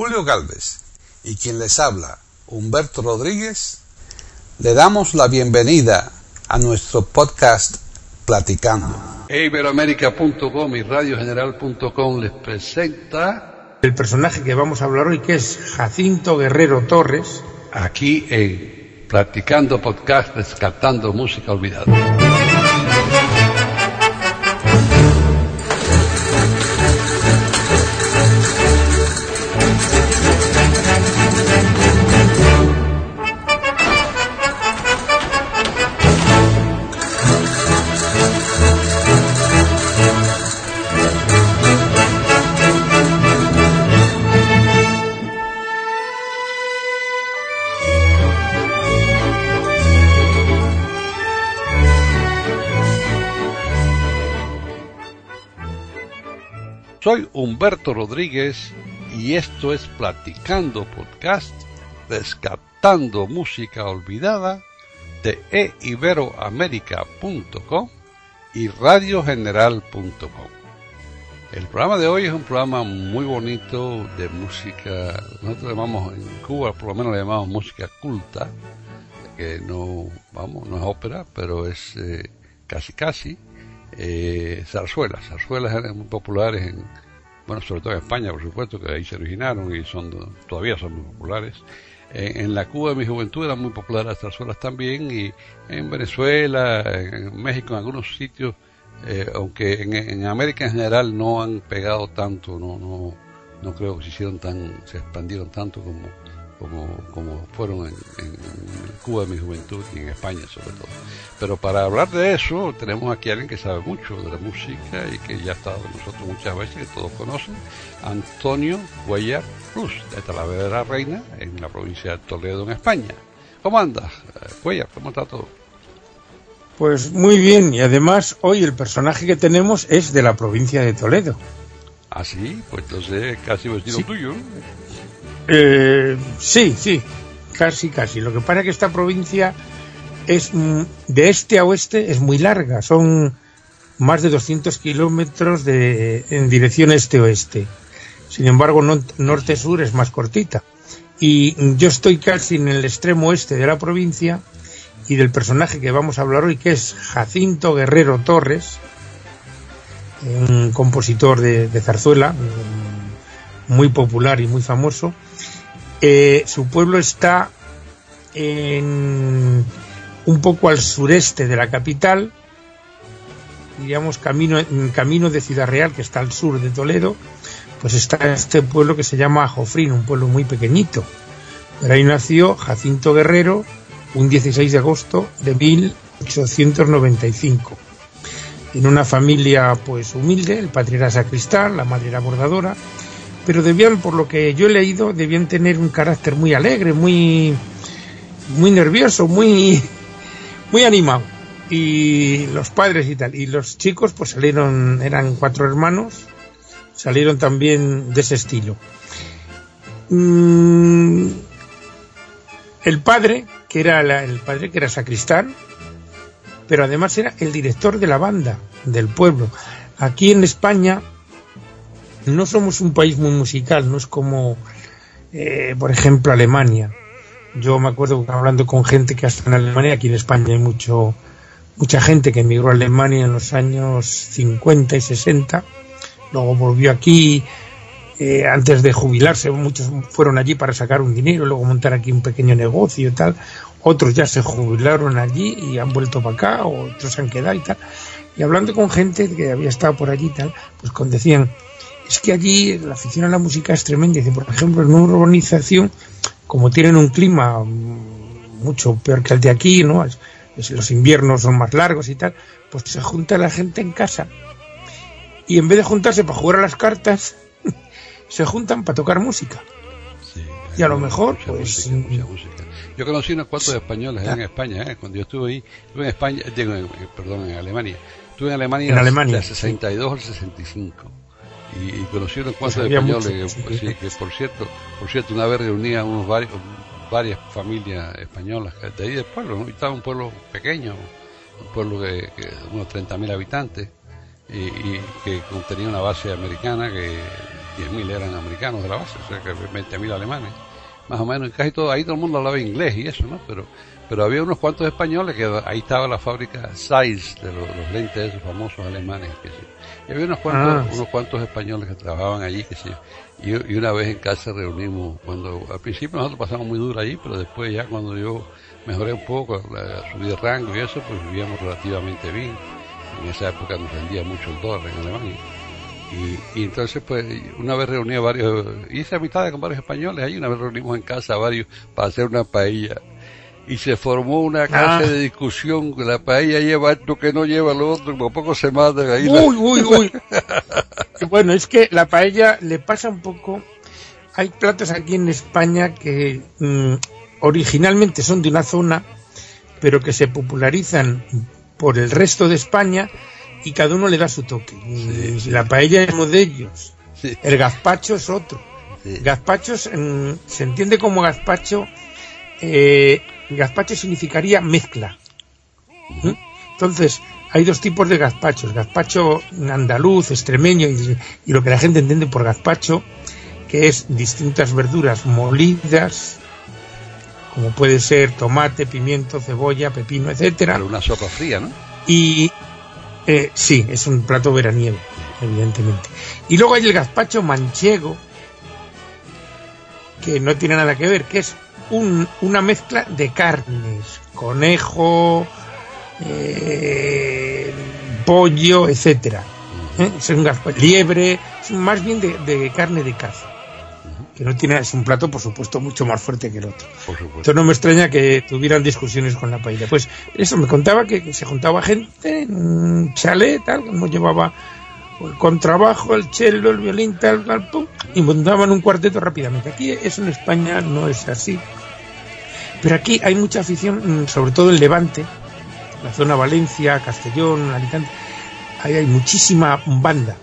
Julio Galvez y quien les habla, Humberto Rodríguez, le damos la bienvenida a nuestro podcast Platicando. Iberoamérica.com y radiogeneral.com les presenta el personaje que vamos a hablar hoy, que es Jacinto Guerrero Torres. Aquí en Platicando Podcast, rescatando música olvidada. Humberto Rodríguez y esto es Platicando Podcast, rescatando música olvidada de eiberoamerica.com y radiogeneral.com. El programa de hoy es un programa muy bonito de música, nosotros llamamos en Cuba, por lo menos le llamamos música culta, que no, vamos, no es ópera, pero es eh, casi casi eh, zarzuelas. Zarzuelas eran muy populares en, bueno, sobre todo en España, por supuesto, que ahí se originaron y son todavía son muy populares. en la Cuba de mi juventud eran muy populares las zarzuelas también y en Venezuela, en México, en algunos sitios, eh, aunque en, América en general no han pegado tanto, no, no, no creo que se hicieron tan, se expandieron tanto como como, como fueron en, Cuba de mi juventud y en España sobre todo. Pero para hablar de eso tenemos aquí a alguien que sabe mucho de la música y que ya ha estado con nosotros muchas veces, que todos conocen, Antonio Cuellar Cruz, de Talavera Reina, en la provincia de Toledo, en España. ¿Cómo andas, Cuellar? ¿Cómo está todo? Pues muy bien, y además hoy el personaje que tenemos es de la provincia de Toledo. Ah, sí, pues entonces casi vestido tuyo. Eh, sí, sí, casi, casi. Lo que pasa es que esta provincia es mm, de este a oeste es muy larga, son más de 200 kilómetros de, en dirección este-oeste. Sin embargo, norte-sur es más cortita. Y yo estoy casi en el extremo oeste de la provincia y del personaje que vamos a hablar hoy, que es Jacinto Guerrero Torres, un compositor de zarzuela, muy popular y muy famoso, eh, su pueblo está en, un poco al sureste de la capital, digamos camino, camino de Ciudad Real, que está al sur de Toledo, pues está este pueblo que se llama Jofrín, un pueblo muy pequeñito. Pero ahí nació Jacinto Guerrero un 16 de agosto de 1895. En una familia pues humilde, el padre era sacristán, la madre era bordadora, pero debían, por lo que yo he leído, debían tener un carácter muy alegre, muy, muy nervioso, muy, muy animado. Y los padres y tal. Y los chicos, pues salieron, eran cuatro hermanos, salieron también de ese estilo. Mm, el padre, que era el padre que era sacristán, pero además era el director de la banda del pueblo. Aquí en España no somos un país muy musical, no es como, eh, por ejemplo, Alemania. Yo me acuerdo hablando con gente que hasta en Alemania, aquí en España hay mucho, mucha gente que emigró a Alemania en los años 50 y 60, luego volvió aquí, eh, antes de jubilarse, muchos fueron allí para sacar un dinero, luego montar aquí un pequeño negocio y tal, otros ya se jubilaron allí y han vuelto para acá, otros han quedado y tal. Y hablando con gente que había estado por allí y tal, pues decían, es que allí la afición a la música es tremenda. Dice, por ejemplo, en una urbanización, como tienen un clima mucho peor que el de aquí, ¿no? los inviernos son más largos y tal, pues se junta la gente en casa y en vez de juntarse para jugar a las cartas, se juntan para tocar música. y a lo mejor, pues... Yo conocí unos cuantos españoles en España, ¿eh? cuando yo estuve ahí, estuve en España, digo, perdón, en Alemania. Estuve en Alemania, en Alemania del 62 al 65 y, y conocí unos cuantos españoles que, por cierto por cierto una vez reunía unos varios varias familias españolas de ahí del pueblo estaba un pueblo pequeño un pueblo de, unos 30.000 habitantes y, que contenía una base americana que 10.000 eran americanos de la base, o sea que 20.000 alemanes, más o menos, casi todo, ahí todo el mundo hablaba inglés y eso, ¿no? Pero, pero había unos cuantos españoles que ahí estaba la fábrica Zeiss de los, lentes esos famosos alemanes, que Y había unos cuantos, ah. unos cuantos españoles que trabajaban allí, que sí. Y, y, una vez en casa reunimos, cuando al principio nosotros pasamos muy duro allí, pero después ya cuando yo mejoré un poco, la, subí de rango y eso, pues vivíamos relativamente bien. En esa época nos vendía mucho el dólar en Alemania. Y, entonces, pues, una vez reuní a varios, hice amistades con varios españoles, ahí una vez reunimos en casa a varios para hacer una paella. Y se formó una clase ah. de discusión, que la paella lleva esto que no lleva lo otro, como poco se matan ahí. Uy, uy, uy. bueno, es que la paella le pasa un poco, hay platos aquí en España que mm, originalmente son de una zona, pero que se popularizan por el resto de España y cada uno le da su toque. La paella es uno de ellos. El gazpacho es otro. Gazpacho mm, se entiende como gazpacho. Eh, gazpacho significaría mezcla. ¿Mm? Entonces, hay dos tipos de gazpachos. Gazpacho andaluz, extremeño y, y, lo que la gente entiende por gazpacho, que es distintas verduras molidas, como puede ser tomate, pimiento, cebolla, pepino, etcétera. una sopa fría, ¿no? Y eh, sí, es un plato veraniego, evidentemente. Y luego hay el gazpacho manchego, que no tiene nada que ver, que es una mezcla de carnes, conejo, eh, pollo, etcétera. ¿Eh? Es un gazpacho, liebre, es más bien de carne de caza que no tiene, es un plato, por supuesto, mucho más fuerte que el otro. Entonces no me extraña que tuvieran discusiones con la paella. Pues eso, me contaba que, se juntaba gente en un chalet, tal, como llevaba el contrabajo, el cello, el violín, tal, tal, pum, y montaban un cuarteto rápidamente. Aquí, eso en España no es así. Pero aquí hay mucha afición, mm, sobre todo en Levante, la zona Valencia, Castellón, Alicante. Ahí hay muchísima banda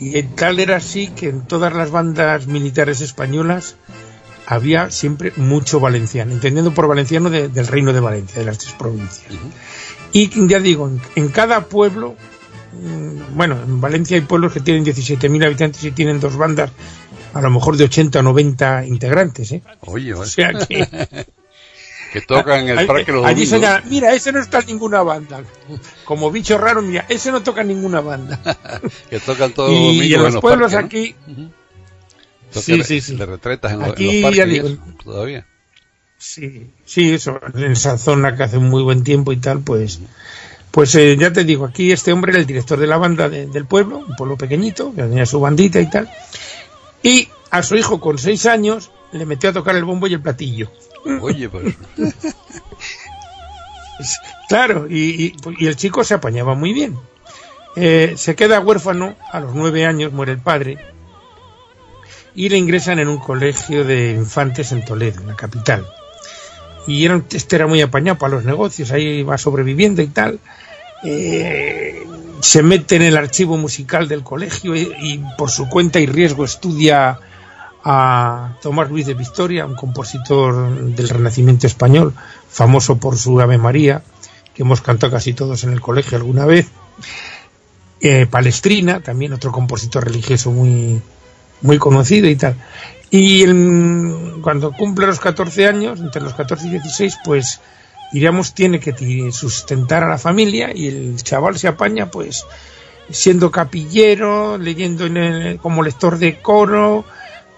y tal era así que en todas las bandas militares españolas había siempre mucho valenciano, entendiendo por valenciano del Reino de Valencia, de las tres provincias. Y ya digo, en, cada pueblo, bueno, en Valencia hay pueblos que tienen 17.000 habitantes y tienen dos bandas, a lo mejor de 80 o 90 integrantes. ¿eh? Oye, o sea que que tocan el parque los Allí mira, ese no está en ninguna banda. Como bicho raro, mira, ese no toca en ninguna banda. que tocan todos y, en los, pueblos aquí... Sí, sí, sí. De retretas en, aquí, los parques todavía. Sí, sí, eso, en esa zona que hace muy buen tiempo y tal, pues... Pues eh, ya te digo, aquí este hombre era el director de la banda del pueblo, un pueblo pequeñito, que tenía su bandita y tal. Y a su hijo con seis años le metió a tocar el bombo y el platillo. Oye, pues. claro, y, el chico se apañaba muy bien. Eh, se queda huérfano, a los nueve años muere el padre, y le ingresan en un colegio de infantes en Toledo, en la capital. Y era, este era muy apañado para los negocios, ahí va sobreviviendo y tal. Eh, se mete en el archivo musical del colegio y por su cuenta y riesgo estudia a Tomás Luis de Victoria, un compositor del Renacimiento español, famoso por su Ave María, que hemos cantado casi todos en el colegio alguna vez. Eh, Palestrina, también otro compositor religioso muy, muy conocido y tal. Y cuando cumple los 14 años, entre los 14 y 16, pues diríamos tiene que sustentar a la familia y el chaval se apaña pues siendo capillero, leyendo en como lector de coro,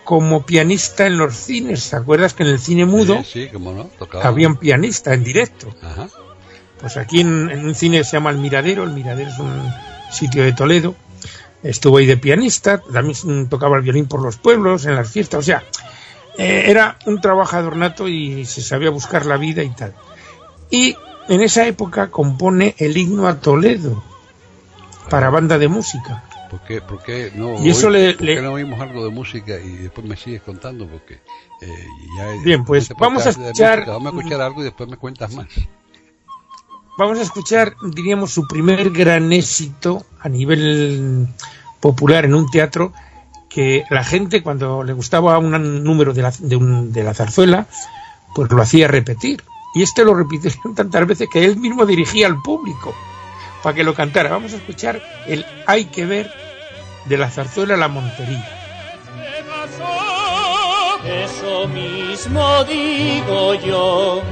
como pianista en los cines. ¿Te acuerdas que en el cine mudo había un pianista en directo? Pues aquí en, un cine que se llama El Miradero, El Miradero es un sitio de Toledo, estuvo ahí de pianista, también tocaba el violín por los pueblos, en las fiestas, o sea, eh, era un trabajador nato y se sabía buscar la vida y tal. Y en esa época compone el himno a Toledo para banda de música. ¿Por qué, por qué no, y eso le, no oímos algo de música y después me sigues contando? Porque eh, ya Bien, pues vamos a escuchar... vamos a escuchar algo y después me cuentas más. Vamos a escuchar, diríamos, su primer gran éxito a nivel popular en un teatro que la gente cuando le gustaba un número de la, de, un, de la zarzuela, pues lo hacía repetir. Y este lo repitieron tantas veces que él mismo dirigía al público para que lo cantara. Vamos a escuchar el Hay que ver de la zarzuela La Montería. Eso mismo digo yo.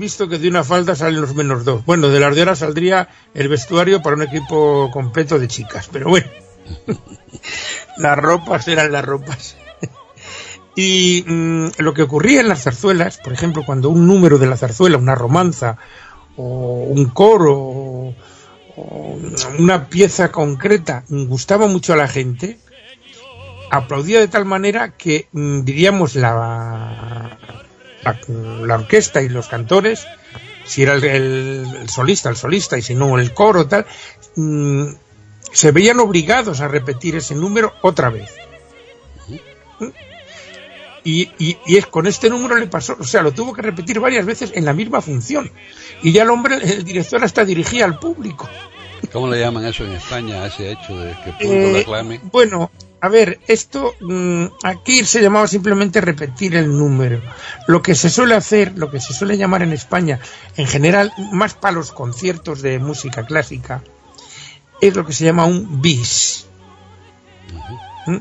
Visto que de una falda salen los menos dos. Bueno, de las de ahora saldría el vestuario para un equipo completo de chicas, pero bueno. las ropas eran las ropas. y mm, lo que ocurría en las zarzuelas, por ejemplo, cuando un número de la zarzuela, una romanza, o un coro, o, una pieza concreta gustaba mucho a la gente, aplaudía de tal manera que, mm, diríamos, la la, orquesta y los cantores, si era el, solista, el solista, y si no el coro, tal, mm, se veían obligados a repetir ese número otra vez. Y, y, es con este número le pasó, o sea, lo tuvo que repetir varias veces en la misma función. Y ya el hombre, el director hasta dirigía al público. ¿Cómo le llaman eso en España, ese hecho de que el público eh? Bueno, a ver, esto mm, aquí se llamaba simplemente repetir el número. Lo que se suele hacer, lo que se suele llamar en España, en general, más para los conciertos de música clásica, es lo que se llama un bis. ¿Mm?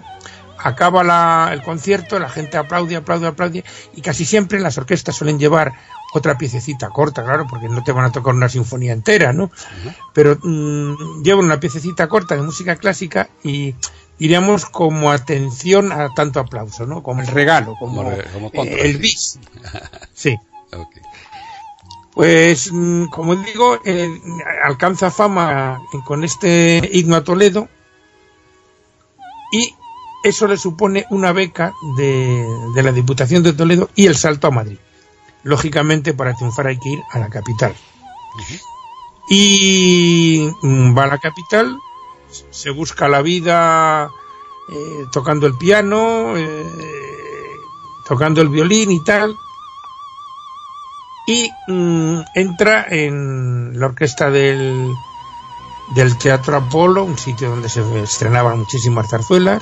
Acaba el concierto, la gente aplaude, aplaude, aplaude, y casi siempre las orquestas suelen llevar otra piececita corta, claro, porque no te van a tocar una sinfonía entera, ¿no? Pero mm, llevan una piececita corta de música clásica y diríamos como atención a tanto aplauso, ¿no? Como el regalo, como, el bis. Sí. Pues, mm, como digo, eh, alcanza fama con este himno a Toledo y eso le supone una beca de, de, la Diputación de Toledo y el salto a Madrid. Lógicamente, para triunfar hay que ir a la capital. Y mm, va a la capital, se busca la vida eh, tocando el piano, eh, tocando el violín y tal, y mm, entra en la orquesta del, del Teatro Apolo, un sitio donde se estrenaban muchísimas zarzuelas,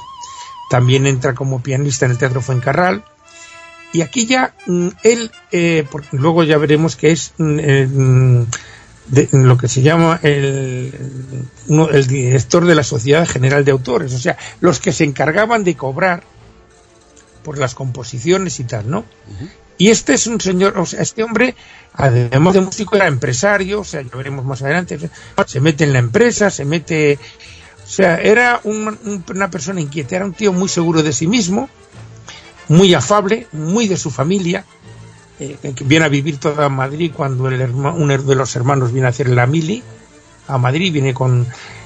también entra como pianista en el Teatro Fuencarral, y aquí ya mm, él, eh, luego ya veremos que es mm, lo que se llama el, el director de la Sociedad General de Autores, o sea, los que se encargaban de cobrar por las composiciones y tal, ¿no? Y este es un señor, o sea, este hombre, además de músico, era empresario, o sea, ya veremos más adelante, se mete en la empresa, se mete, o sea, era una persona inquieta, era un tío muy seguro de sí mismo, muy afable, muy de su familia, eh, viene a vivir toda Madrid cuando el uno de los hermanos viene a hacer la mili a Madrid, viene con...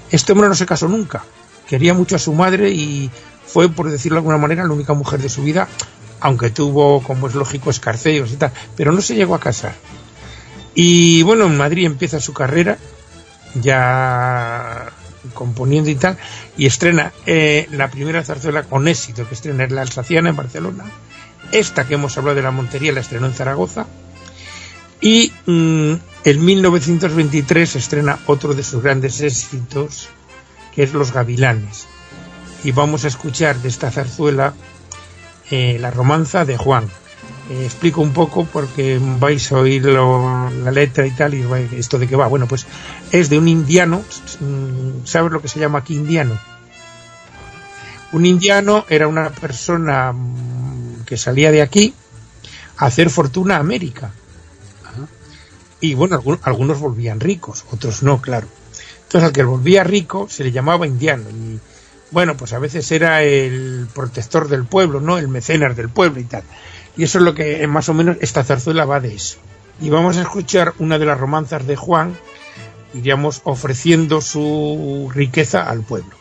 Este hombre no se casó nunca, quería mucho a su madre y fue, por decirlo de alguna manera, la única mujer de su vida, aunque tuvo, como es lógico, escarceos y tal, pero no se llegó a casar. Y bueno, en Madrid empieza su carrera, ya componiendo y tal, y estrena eh, la primera zarzuela con éxito que estrena en la Alsaciana en Barcelona. Esta que hemos hablado de la Montería la estrenó en Zaragoza. Y mm, en 1923 estrena otro de sus grandes éxitos, que es Los Gavilanes. Y vamos a escuchar de esta zarzuela eh, la romanza de Juan. Eh, explico un poco porque vais a oír la letra y tal, y esto de qué va. Bueno, pues es de un indiano, mm, ¿sabes lo que se llama aquí indiano? Un indiano era una persona que salía de aquí a hacer fortuna a América. Y bueno, algunos volvían ricos, otros no, claro. Entonces al que volvía rico se le llamaba indiano. Y bueno, pues a veces era el protector del pueblo, ¿no? El mecenas del pueblo y tal. Y eso es lo que más o menos esta zarzuela va de eso. Y vamos a escuchar una de las romanzas de Juan, iríamos ofreciendo su riqueza al pueblo.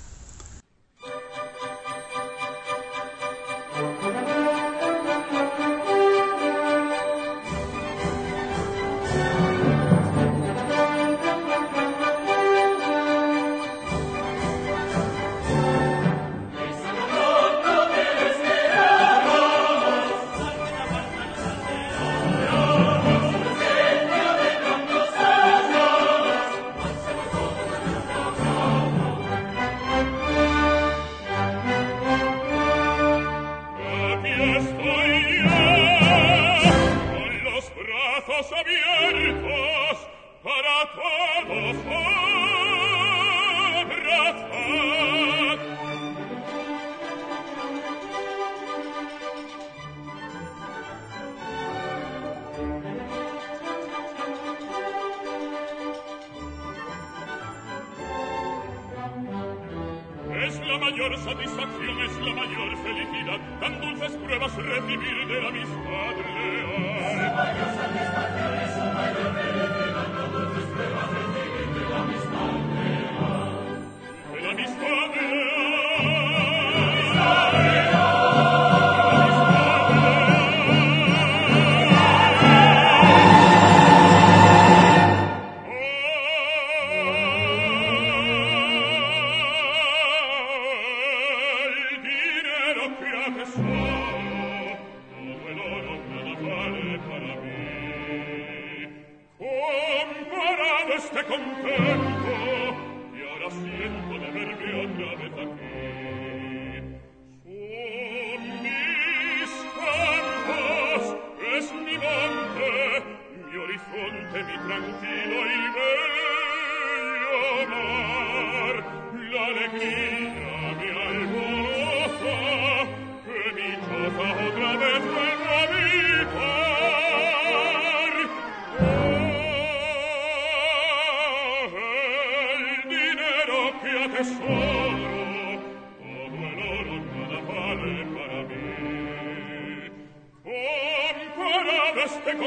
e iberoamerica.com. otra vez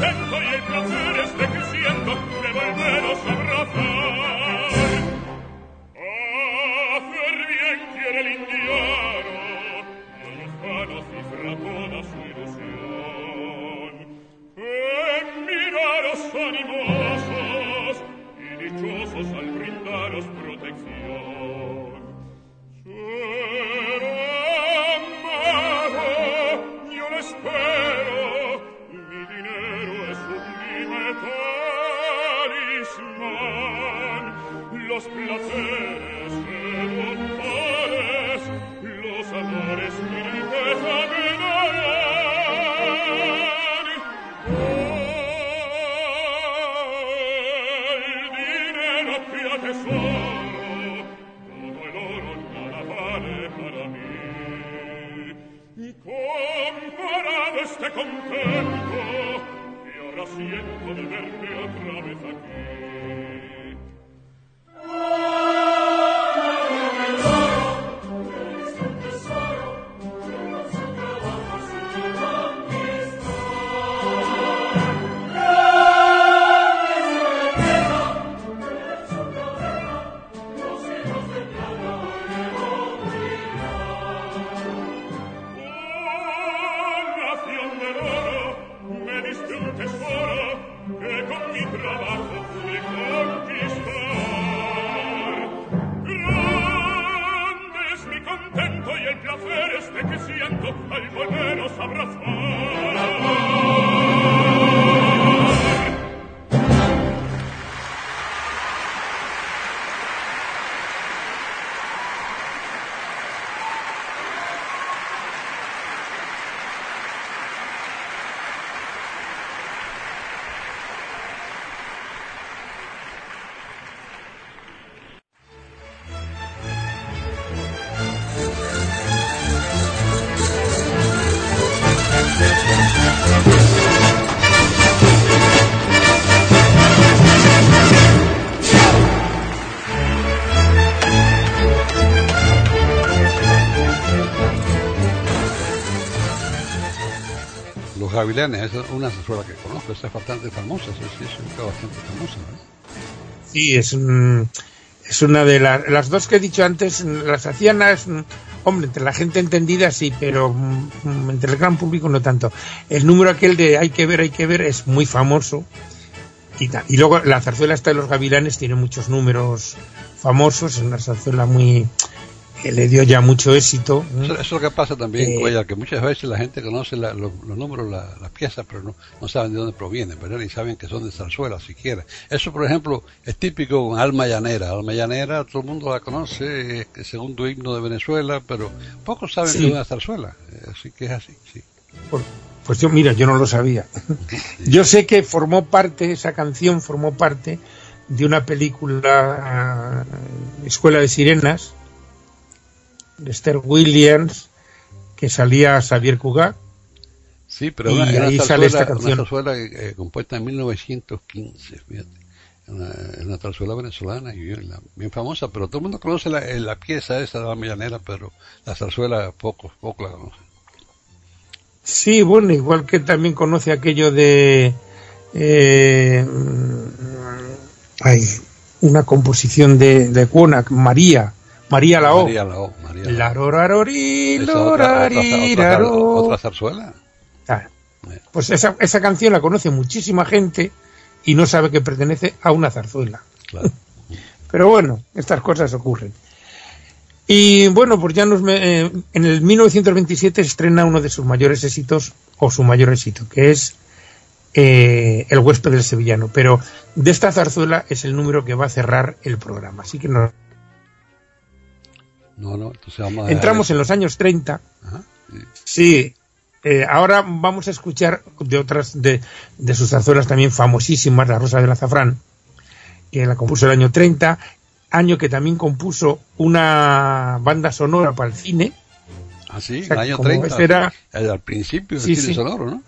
contento y el placer es de que siento, devolveros abrazar. Comparado este contento, y ahora siento volverme otra vez aquí Gavilanes, es una zarzuela que conozco, es bastante famosa, sí, es bastante famosa. Sí, es, es una de las dos que he dicho antes, las hacían hombre, entre la gente entendida sí, pero mm, entre el gran público no tanto. El número aquel de hay que ver, hay que ver es muy famoso. Y, y luego la zarzuela esta de los gavilanes tiene muchos números famosos, es una zarzuela muy que le dio ya mucho éxito. Eso, es lo que pasa también, eh, que muchas veces la gente conoce los, números, las piezas, pero no, no saben de dónde provienen, ¿verdad? Ni saben que son de zarzuela siquiera. Eso, por ejemplo, es típico con Alma Llanera. Alma Llanera, todo el mundo la conoce, es segundo himno de Venezuela, pero pocos saben de una zarzuela. Así que es así, sí. pues yo, mira, yo no lo sabía. Yo sé que formó parte, esa canción formó parte de una película, eh, Escuela de Sirenas, Esther Williams, que salía Xavier Cugat. Sí, pero y ahí sale esta canción. Una eh, compuesta en 1915, fíjate. Una, una zarzuela venezolana y bien, bien, famosa, pero todo el mundo conoce la, la pieza esa de la millanera, pero la zarzuela poco, poco la conoce. Sí, bueno, igual que también conoce aquello de eh, hay una composición de, de María, María Lao. María Lao. María La rorarori, otra, otra, zarzuela. Ah, pues esa, esa canción la conoce muchísima gente y no sabe que pertenece a una zarzuela. Claro. Pero bueno, estas cosas ocurren. Y bueno, pues ya nos eh, en el 1927 estrena uno de sus mayores éxitos, o su mayor éxito, que es eh, El huésped del sevillano. Pero de esta zarzuela es el número que va a cerrar el programa. Así que no. Entramos en los años 30. Sí, eh, ahora vamos a escuchar de otras de, de, sus zarzuelas también famosísimas, La Rosa del Azafrán, que la compuso el año 30, año que también compuso una banda sonora para el cine. Ah, sí, el año 30. Era, al principio del cine sonoro, ¿no?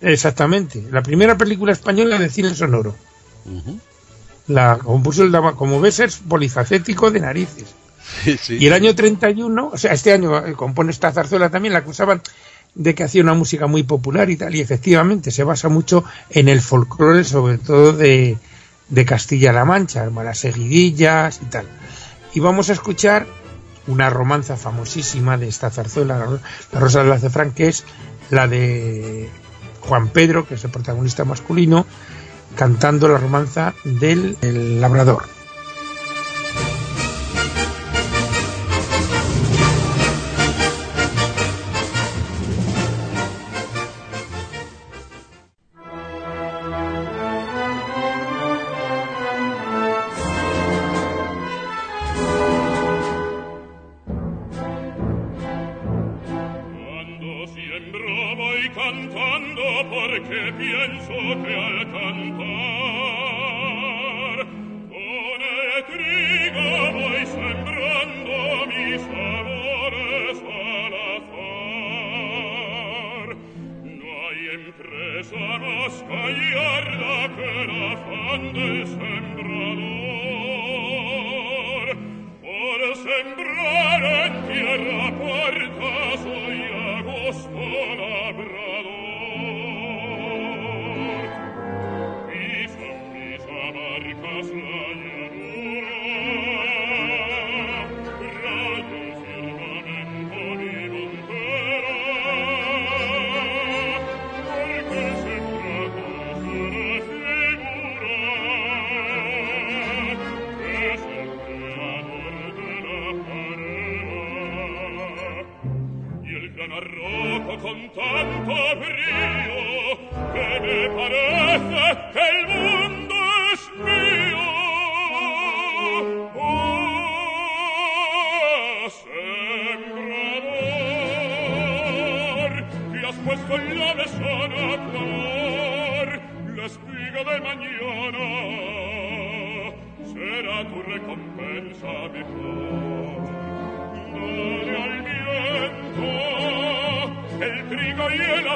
Exactamente, la primera película española de cine sonoro. La compuso el como ves es polifacético de narices. Y el año 31, o sea, este año eh, compone esta zarzuela también, la acusaban de que hacía una música muy popular y tal, y efectivamente se basa mucho en el folclore, sobre todo de, de Castilla-La Mancha, las seguidillas y tal. Y vamos a escuchar una romanza famosísima de esta zarzuela, La Rosa de la Cefrán, que es la de Juan Pedro, que es el protagonista masculino, cantando la romanza del labrador. ciò che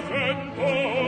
fento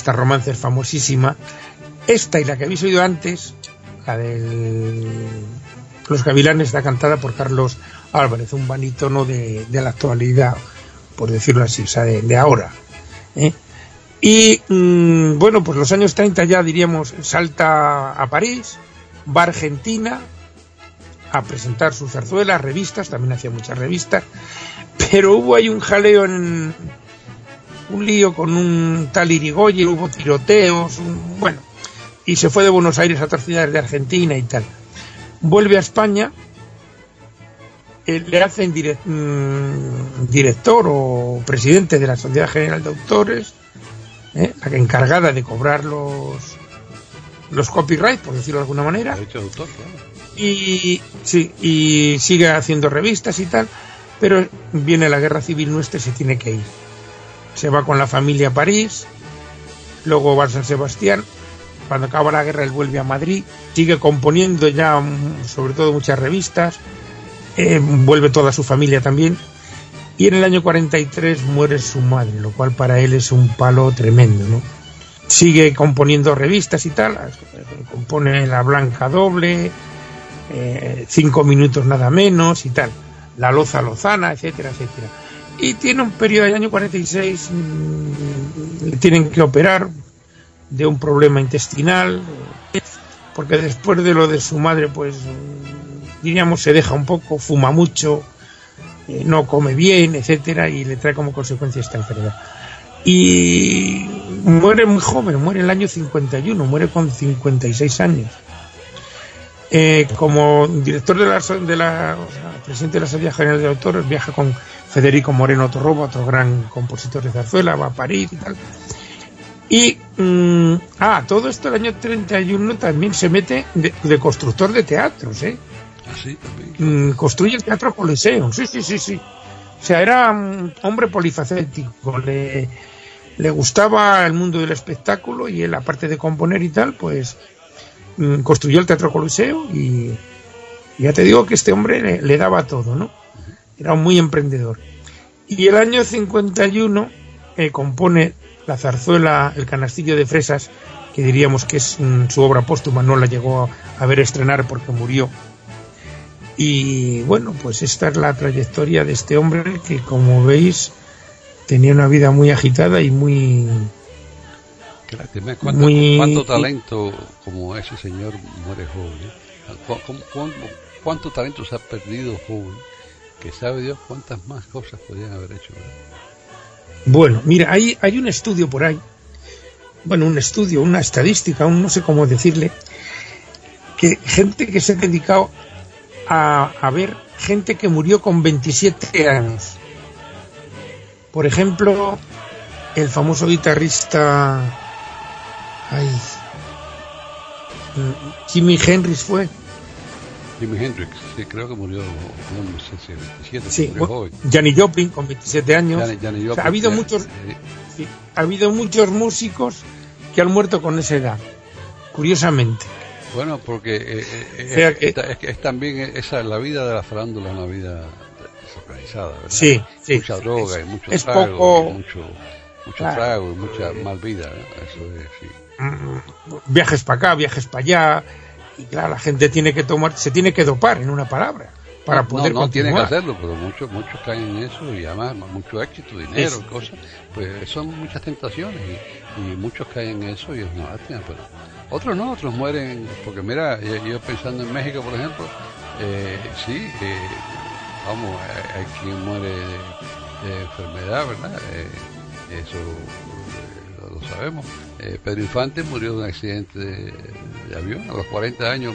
esta romance es famosísima. Esta y la que habéis oído antes, la de Los Gavilanes, está cantada por Carlos Álvarez, un banítono de, de la actualidad, por decirlo así, o sea, de, ahora. ¿eh? Y mm, bueno, pues los años 30 ya diríamos, salta a París, va a Argentina a presentar sus zarzuelas, revistas, también hacía muchas revistas, pero hubo ahí un jaleo en un lío con un tal Irigoyen, hubo tiroteos, bueno, y se fue de Buenos Aires a otras ciudades de Argentina y tal. Vuelve a España, eh, le hacen mm, director o presidente de la Sociedad General de Autores, eh, la encargada de cobrar los los copyrights, por decirlo de alguna manera. Y sí, y sigue haciendo revistas y tal, pero viene la guerra civil nuestra y se tiene que ir. Se va con la familia a París, luego va a San Sebastián, cuando acaba la guerra él vuelve a Madrid, sigue componiendo ya mm, sobre todo muchas revistas, eh, vuelve toda su familia también, y en el año 43 muere su madre, lo cual para él es un palo tremendo, ¿no? Sigue componiendo revistas y tal, compone La Blanca Doble, eh, Cinco Minutos Nada Menos y tal la loza lozana, etcétera, etcétera. Y tiene un periodo del año 46, mm, le tienen que operar de un problema intestinal, porque después de lo de su madre, pues diríamos se deja un poco, fuma mucho, eh, no come bien, etcétera, y le trae como consecuencia esta enfermedad. Y muere muy joven, muere el año 51, muere con 56 años. Eh, como director de la, de la presidente de la Sociedad General de Autores, viaja con Federico Moreno Torroba, otro gran compositor de zarzuela, va a París y tal. Y, mm, ah, todo esto el año 31 también se mete de, constructor de teatros, ¿eh? ¿Ah, mm, construye el Teatro Coliseo, sí, sí, sí, sí. O sea, era un hombre polifacético, le, le gustaba el mundo del espectáculo y él, aparte de componer y tal, pues Mm, construyó el Teatro Coliseo y, ya te digo que este hombre le, daba todo, ¿no? Era muy emprendedor. Y el año 51 eh, compone la zarzuela El canastillo de fresas, que diríamos que es mm, su obra póstuma, no la llegó a, ver estrenar porque murió. Y bueno, pues esta es la trayectoria de este hombre que, como veis, tenía una vida muy agitada y muy ¿Cuánto, talento como ese señor muere joven? ¿Cuánto, talento se ha perdido joven? Que sabe Dios cuántas más cosas podían haber hecho. Bueno, mira, hay, hay un estudio por ahí, bueno, un estudio, una estadística, un no sé cómo decirle, que gente que se ha dedicado a, a ver gente que murió con 27 años. Por ejemplo, el famoso guitarrista Ay. Jimi Hendrix fue. Jimi Hendrix, sí, creo que murió con 27, sí, Johnny Joplin con 27 años. ha habido muchos, ha habido muchos músicos que han muerto con esa edad, curiosamente. Bueno, porque eh, eh, eh, es, también esa la vida de la farándula, una vida desorganizada, ¿verdad? Sí, sí. Mucha droga y mucho es poco... mucho, mucho trago y mucha mal vida, eso es, sí. Mm, viajes para acá, viajes para allá, y claro, la gente tiene que tomar, se tiene que dopar en una palabra para poder no, no tiene que hacerlo, pero muchos muchos caen en eso y además mucho éxito, dinero, cosas, pues son muchas tentaciones y, muchos caen en eso y es una lástima, pero otros no, otros mueren, porque mira, yo, pensando en México, por ejemplo, eh, sí, eh, vamos, hay, quien muere de, enfermedad, ¿verdad? Eh, eso lo sabemos. Eh, Pedro Infante murió de un accidente de, avión a los 40 años.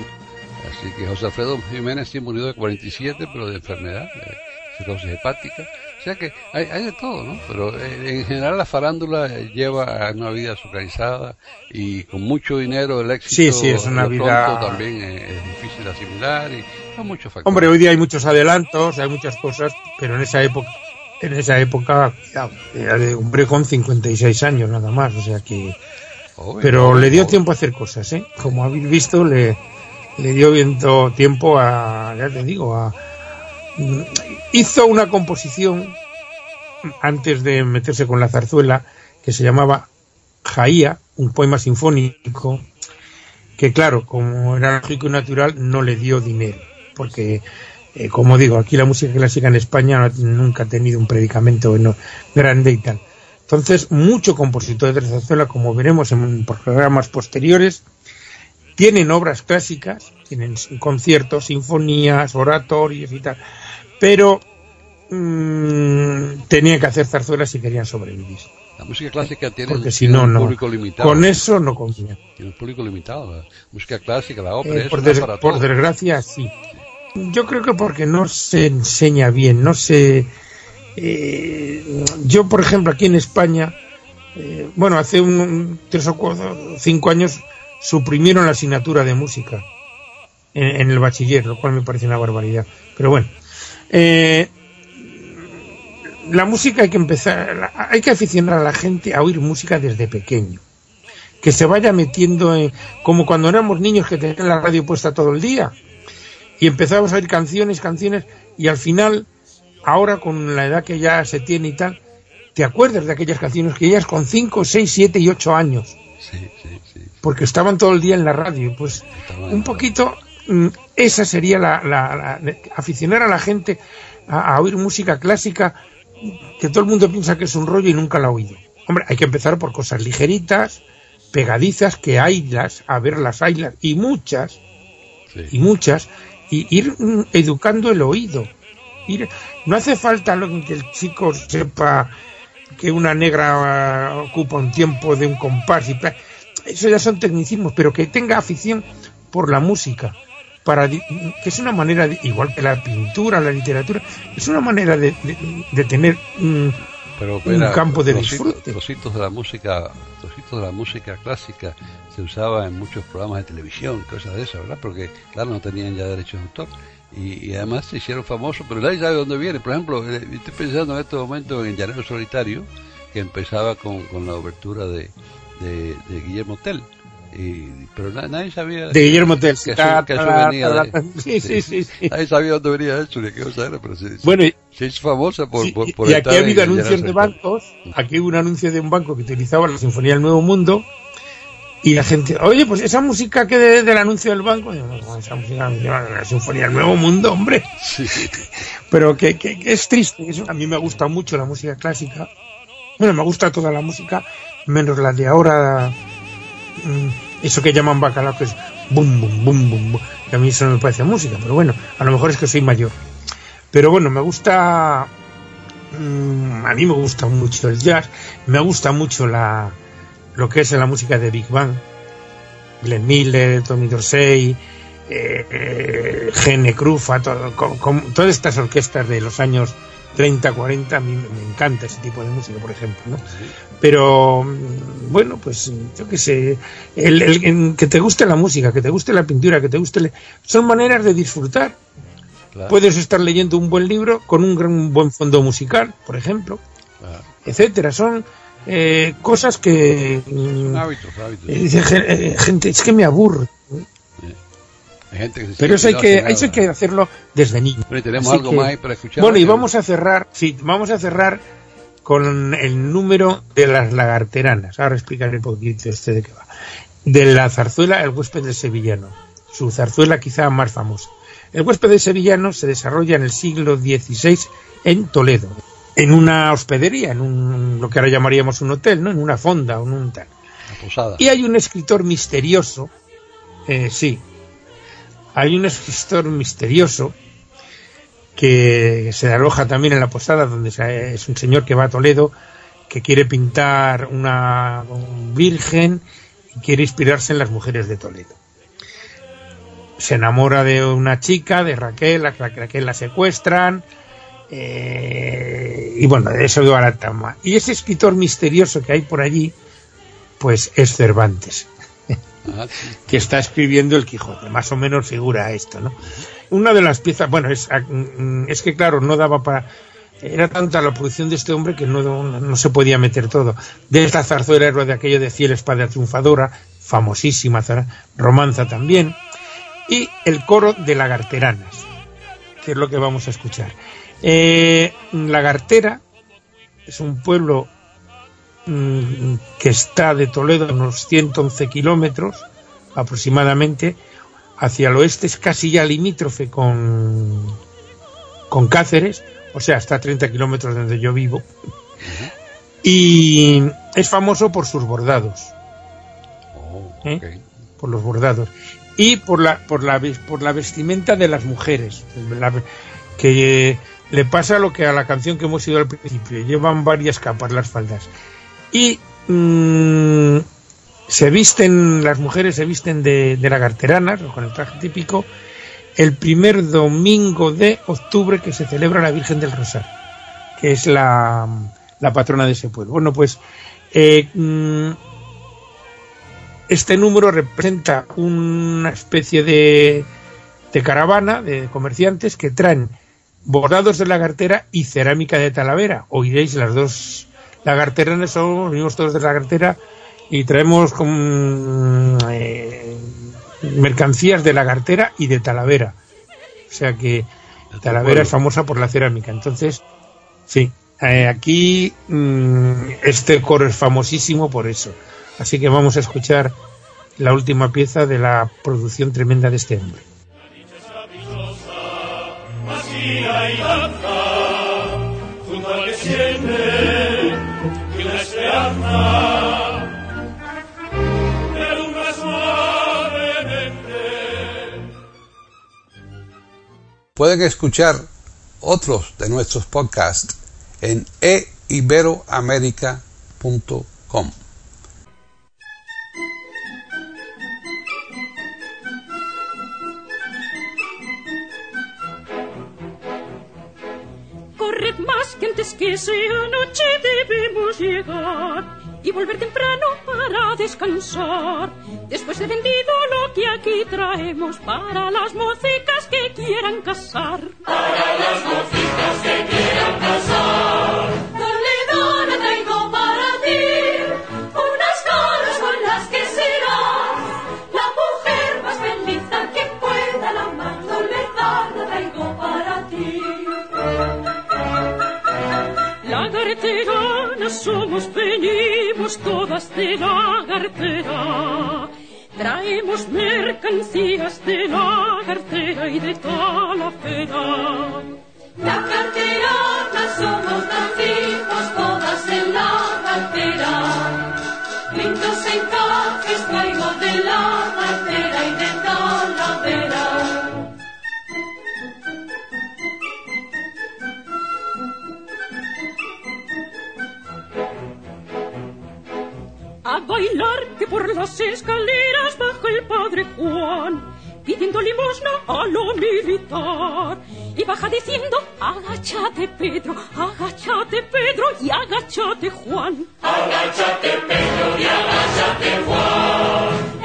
Así que José Alfredo Jiménez sí murió de 47, pero de enfermedad, de cirrosis hepática. O sea que hay, de todo, ¿no? Pero eh, en general la farándula lleva a una vida azucarizada y con mucho dinero el éxito sí, sí, es una vida... también es, difícil de asimilar y hay muchos factores. Hombre, hoy día hay muchos adelantos, hay muchas cosas, pero en esa época en esa época era de hombre con 56 años nada más, o sea que... pero le dio tiempo a hacer cosas, ¿eh? Como habéis visto, le, le dio viento tiempo a, ya te digo, a... Hizo una composición antes de meterse con la zarzuela que se llamaba Jaía, un poema sinfónico que claro, como era lógico y natural, no le dio dinero, porque eh, como digo, aquí la música clásica en España nunca ha tenido un predicamento grande y tal. Entonces, muchos compositores de zarzuela, como veremos en programas posteriores, tienen obras clásicas, tienen conciertos, sinfonías, oratorios y tal, pero mmm, tenían que hacer zarzuelas si querían sobrevivir. La música clásica tiene, Porque si no, un no. público limitado. Con eso no comía. Tiene un público limitado. La música clásica, la ópera, Eh, por, no es des- para por desgracia, sí. Yo creo que porque no se enseña bien, no se... eh, yo, por ejemplo, aquí en España, eh, bueno, hace un, tres o cuatro, cinco años suprimieron la asignatura de música en, en el bachiller, lo cual me parece una barbaridad. Pero bueno, eh, la música hay que empezar, hay que aficionar a la gente a oír música desde pequeño. Que se vaya metiendo en, como cuando éramos niños que tenían la radio puesta todo el día. Y empezábamos a oír canciones, canciones, y al final, ahora con la edad que ya se tiene y tal, te acuerdas de aquellas canciones que ellas con 5, 6, 7 y 8 años, Sí, sí, sí. porque estaban todo el día en la radio. Pues un poquito, mm, esa sería la, la- aficionar a la gente a, a oír música clásica que todo el mundo piensa que es un rollo y nunca la ha oído. Hombre, hay que empezar por cosas ligeritas, pegadizas, que haylas, a ver las haylas, y muchas, y muchas, y ir educando el oído. Ir, no hace falta que el chico sepa que una negra ocupa un tiempo de un compás y eso ya son tecnicismos, pero que tenga afición por la música, para que es una manera, igual que la pintura, la literatura, es una manera de, de- tener Pero, un campo de trocitos- disfrute. Trocitos de la música, trocitos de la música clásica se usaba en muchos programas de televisión, cosas de esas, ¿verdad? Porque, claro, no tenían ya derechos de autor. Y, y además se hicieron famosos, pero nadie sabe de dónde viene. Por ejemplo, eh, estoy pensando en este momento en Llanero Solitario, que empezaba con, con la obertura de, de, de Guillermo Tell. Y, pero na- nadie sabía de Guillermo Tell. que eso, Ta, que eso ta, venía de- sí, sí, sí, sí. Nadie sabía dónde venía eso, ni qué cosa era, pero se, Bueno, y- se hizo famosa por, Sí, por, y- por y aquí ha habido anuncios de bancos, aquí hubo un anuncio de un banco que utilizaba la Sinfonía del Nuevo Mundo y la gente, oye, pues esa música que de- del anuncio del banco, no, esa música de la Sinfonía del Nuevo Mundo, hombre, Sí. pero que, que- que es triste, eso. a mí me gusta mucho la música clásica, bueno, me gusta toda la música, menos la de ahora, mm, eso que llaman bacalao, que es bum, bum, bum, bum, que a mí eso no me parece música, pero bueno, a lo mejor es que soy mayor. Pero bueno, me gusta, mm, a mí me gusta mucho el jazz, me gusta mucho la, lo que es la música de Big Bang, Glenn Miller, Tommy Dorsey, eh, eh, Gene Krufa, todo- con- con- todas estas orquestas de los años 30, 40, a mí me, encanta ese tipo de música, por ejemplo, ¿no? Pero, bueno, pues yo qué sé, el, el- que te guste la música, que te guste la pintura, que te guste... le- son maneras de disfrutar. Claro, Puedes estar leyendo un buen libro con un gran buen fondo musical, por ejemplo, claro. etcétera. Son eh, cosas que mm, Hábitos, hábitos. eh, eh, gente es que me aburre, Hay gente que se pero eso hay que eso hay que hacerlo desde niño. Bueno, y tenemos Así algo que- más para escuchar. Bueno, y ¿no? vamos a cerrar, sí, vamos a cerrar con el número de las lagarteranas. Ahora explicaré un poquito este de qué va. De la zarzuela El huésped del sevillano, su zarzuela quizá más famosa. El huésped del sevillano se desarrolla en el siglo XVI en Toledo, en una hospedería, en un, lo que ahora llamaríamos un hotel, ¿no? En una fonda, o en un tal. Y hay un escritor misterioso, eh, sí, hay un escritor misterioso que se aloja también en la posada, donde se- es un señor que va a Toledo, que quiere pintar una virgen y quiere inspirarse en las mujeres de Toledo. Se enamora de una chica, de Raquel, a Ra- Raquel la secuestran, eh, y bueno, de eso va la trama. Y ese escritor misterioso que hay por allí, pues es Cervantes, Ah, que está escribiendo el Quijote, más o menos figura esto, ¿no? Una de las piezas, bueno, es, ah, mm, es que claro, no daba para... Era tanta la producción de este hombre que no, no se podía meter todo. De esta zarzuela héroe de aquello de Fiel Espada Triunfadora, famosísima romanza también, y el coro de Lagarteranas, que es lo que vamos a escuchar. Eh, Lagartera es un pueblo mm, que está de Toledo a unos 111 kilómetros aproximadamente, hacia el oeste es casi ya limítrofe con, con Cáceres, o sea, está a 30 kilómetros de donde yo vivo. Y es famoso por sus bordados. Oh, ¿eh? por los bordados y por la por la por la vestimenta de las mujeres la- que le pasa lo que a la canción que hemos ido al principio llevan varias capas las faldas y mm, se visten las mujeres se visten de, de lagarteranas con el traje típico el primer domingo de octubre que se celebra la Virgen del Rosario que es la, la patrona de ese pueblo bueno pues eh, mm, este número representa una especie de, de caravana de comerciantes que traen bordados de lagartera y cerámica de Talavera. Oiréis las dos lagarteranas, somos venimos todos de lagartera y traemos con, eh, mercancías de lagartera y de Talavera. O sea que Talavera es famosa por la cerámica. Entonces, sí, eh, aquí mm, este coro es famosísimo por eso. Así que vamos a escuchar la última pieza de la producción tremenda de este hombre. Masía y danza, junto al que siente y la esperanza, Pueden escuchar otros de nuestros podcasts en eiberoamerica.com. Corred más que antes que sea noche debemos llegar y volver temprano para descansar. Después de vendido lo que aquí traemos para las mocicas que quieran casar. Toledana traigo para ti unas caras con las que serás la mujer más feliz que pueda la más Toledana traigo para ti. Lagarteranas somos, todas de lagartera. Traemos mercancías de lagartera y de talafera. Lagarteranas somos, nacimos todas en lagartera. Lindos encajes traigo de lagartera y de a bailar que por las escaleras baja el padre Juan, pidiendo limosna a lo militar. Y baja diciendo, agáchate Pedro, agáchate Pedro y agáchate Juan. Agáchate Pedro y agáchate Juan.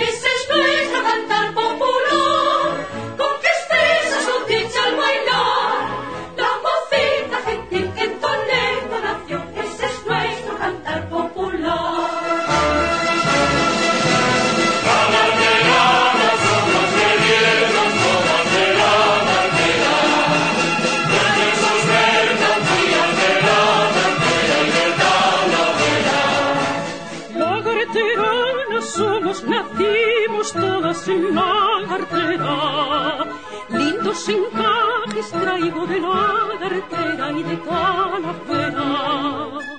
Encajes traigo de lagartera y de talavera. Lagartero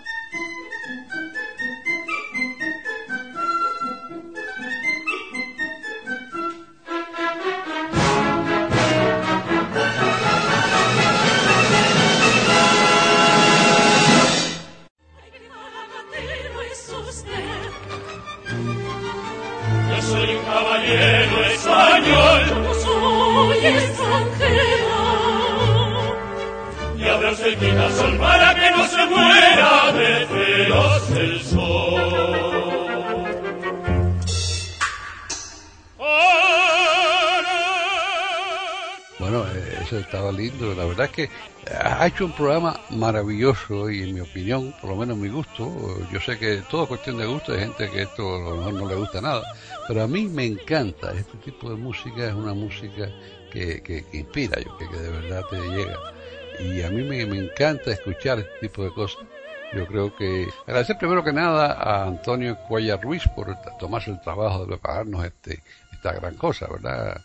Estaba lindo. La verdad es que ha hecho un programa maravilloso y en mi opinión, por lo menos mi gusto, yo sé que todo es cuestión de gusto, hay gente que esto a lo mejor no le gusta nada, pero a mí me encanta. Este tipo de música es una música que, que, que inspira, yo que, que de verdad te llega. Y a mí me, me encanta escuchar este tipo de cosas. Yo creo que agradecer primero que nada a Antonio Cuellar Ruiz por tomarse el trabajo de prepararnos este, esta gran cosa, ¿verdad?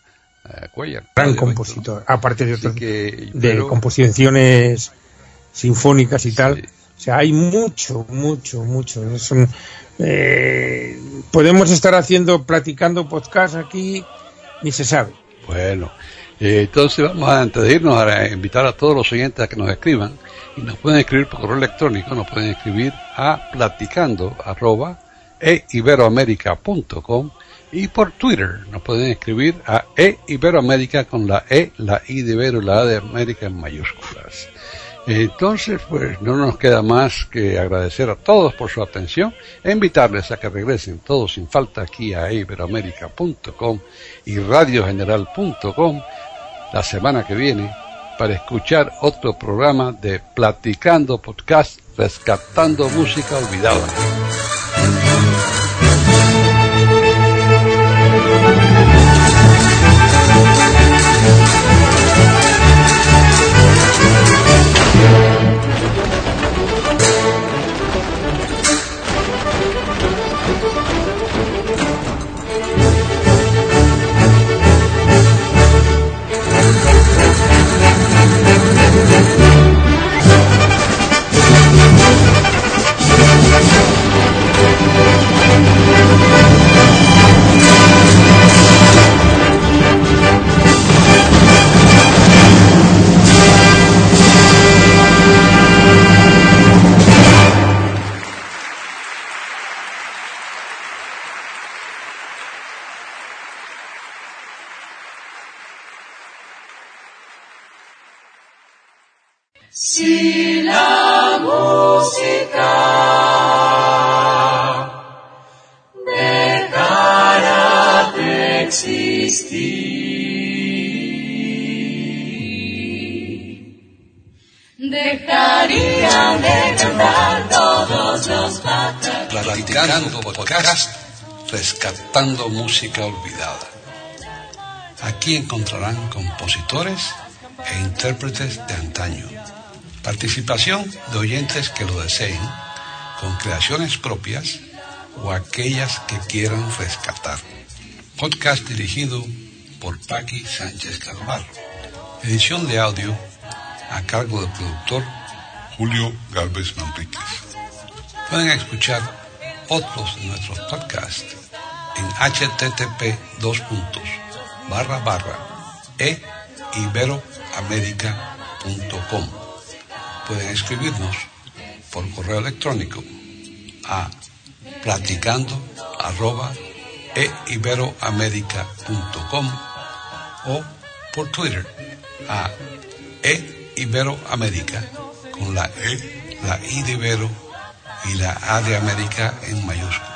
Eh, Cuellar. Gran compositor, aparte de, otros, que, de pero- composiciones sinfónicas y tal. O sea, hay mucho, mucho, mucho. Es un- eh, podemos estar haciendo, platicando podcast aquí, ni se sabe. Bueno, eh, entonces vamos a, antes de irnos a invitar a todos los oyentes a que nos escriban y nos pueden escribir por correo electrónico, nos pueden escribir a platicando arroba eiberoamerica.com y por Twitter nos pueden escribir a eiberoamerica con la E, la I de Ibero y la A de América en mayúsculas. Entonces, pues no nos queda más que agradecer a todos por su atención e invitarles a que regresen todos sin falta aquí a iberoamerica.com y radiogeneral.com la semana que viene para escuchar otro programa de Platicando Podcast Rescatando Música Olvidada. Música olvidada. Aquí encontrarán compositores e intérpretes de antaño. Participación de oyentes que lo deseen, con creaciones propias o aquellas que quieran rescatar. Podcast dirigido por Paqui Sánchez Carvalho. Edición de audio a cargo del productor Julio Galvez Manríquez. Pueden escuchar otros de nuestros podcasts en http dos puntos barra barra e iberoamerica.com. Pueden escribirnos por correo electrónico a platicando arroba e iberoamerica.com o por Twitter a e con la e, la i de Ibero y la A de América en mayúsculas.